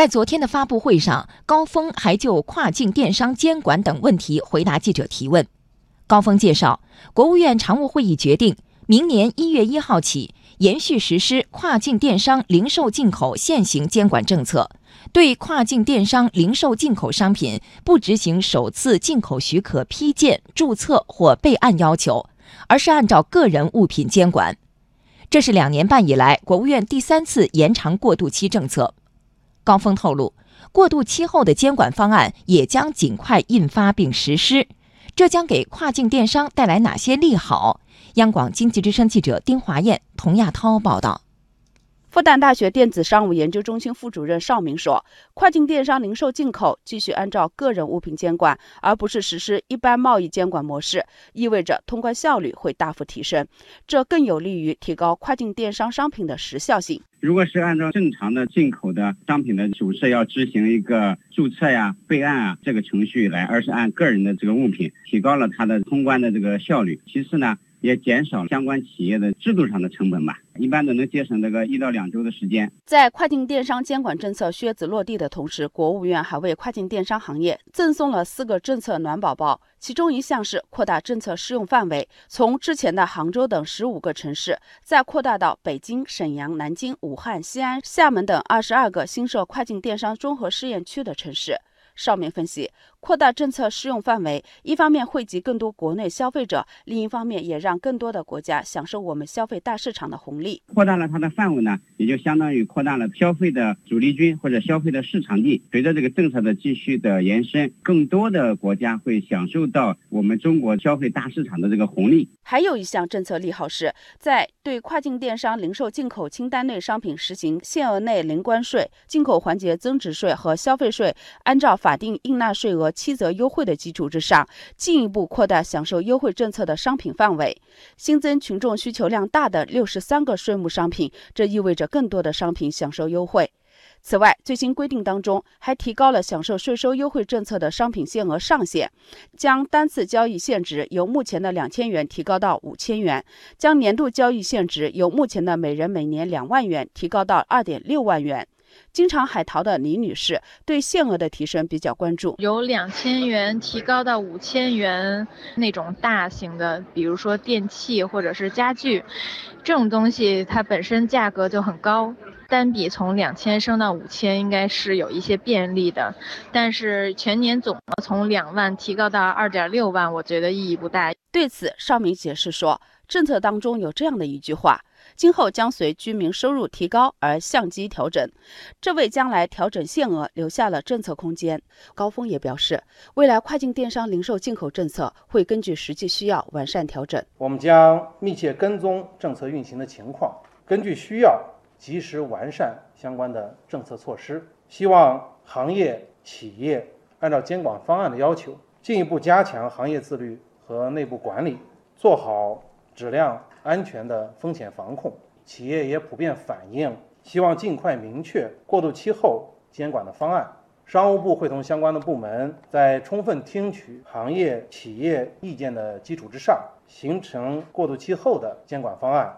在昨天的发布会上，高峰还就跨境电商监管等问题回答记者提问。高峰介绍，国务院常务会议决定，明年一月一号起，延续实施跨境电商零售进口现行监管政策，对跨境电商零售进口商品不执行首次进口许可批件、注册或备案要求，而是按照个人物品监管。这是两年半以来国务院第三次延长过渡期政策。高峰透露，过渡期后的监管方案也将尽快印发并实施，这将给跨境电商带来哪些利好？央广经济之声记者丁华燕、童亚涛报道。复旦大学电子商务研究中心副主任邵明说：“跨境电商零售进口继续按照个人物品监管，而不是实施一般贸易监管模式，意味着通关效率会大幅提升，这更有利于提高跨境电商商品的时效性。如果是按照正常的进口的商品的主是要执行一个注册呀、备案啊这个程序来，而是按个人的这个物品，提高了它的通关的这个效率。其次呢。”也减少相关企业的制度上的成本吧，一般都能节省这个一到两周的时间。在跨境电商监管政策靴子落地的同时，国务院还为跨境电商行业赠送了四个政策暖宝宝，其中一项是扩大政策适用范围，从之前的杭州等十五个城市，再扩大到北京、沈阳、南京、武汉、西安、厦门等二十二个新设跨境电商综合试验区的城市。上面分析。扩大政策适用范围，一方面惠及更多国内消费者，另一方面也让更多的国家享受我们消费大市场的红利。扩大了它的范围呢，也就相当于扩大了消费的主力军或者消费的市场地。随着这个政策的继续的延伸，更多的国家会享受到我们中国消费大市场的这个红利。还有一项政策利好是在对跨境电商零售进口清单内商品实行限额内零关税、进口环节增值税和消费税按照法定应纳税额。七折优惠的基础之上，进一步扩大享受优惠政策的商品范围，新增群众需求量大的六十三个税目商品，这意味着更多的商品享受优惠。此外，最新规定当中还提高了享受税收优惠政策的商品限额上限，将单次交易限值由目前的两千元提高到五千元，将年度交易限值由目前的每人每年两万元提高到二点六万元。经常海淘的李女士对限额的提升比较关注，由两千元提高到五千元，那种大型的，比如说电器或者是家具，这种东西它本身价格就很高，单笔从两千升到五千应该是有一些便利的，但是全年总额从两万提高到二点六万，我觉得意义不大。对此，邵明解释说，政策当中有这样的一句话。今后将随居民收入提高而相机调整，这为将来调整限额留下了政策空间。高峰也表示，未来跨境电商零售进口政策会根据实际需要完善调整。我们将密切跟踪政策运行的情况，根据需要及时完善相关的政策措施。希望行业企业按照监管方案的要求，进一步加强行业自律和内部管理，做好质量。安全的风险防控，企业也普遍反映，希望尽快明确过渡期后监管的方案。商务部会同相关的部门，在充分听取行业企业意见的基础之上，形成过渡期后的监管方案。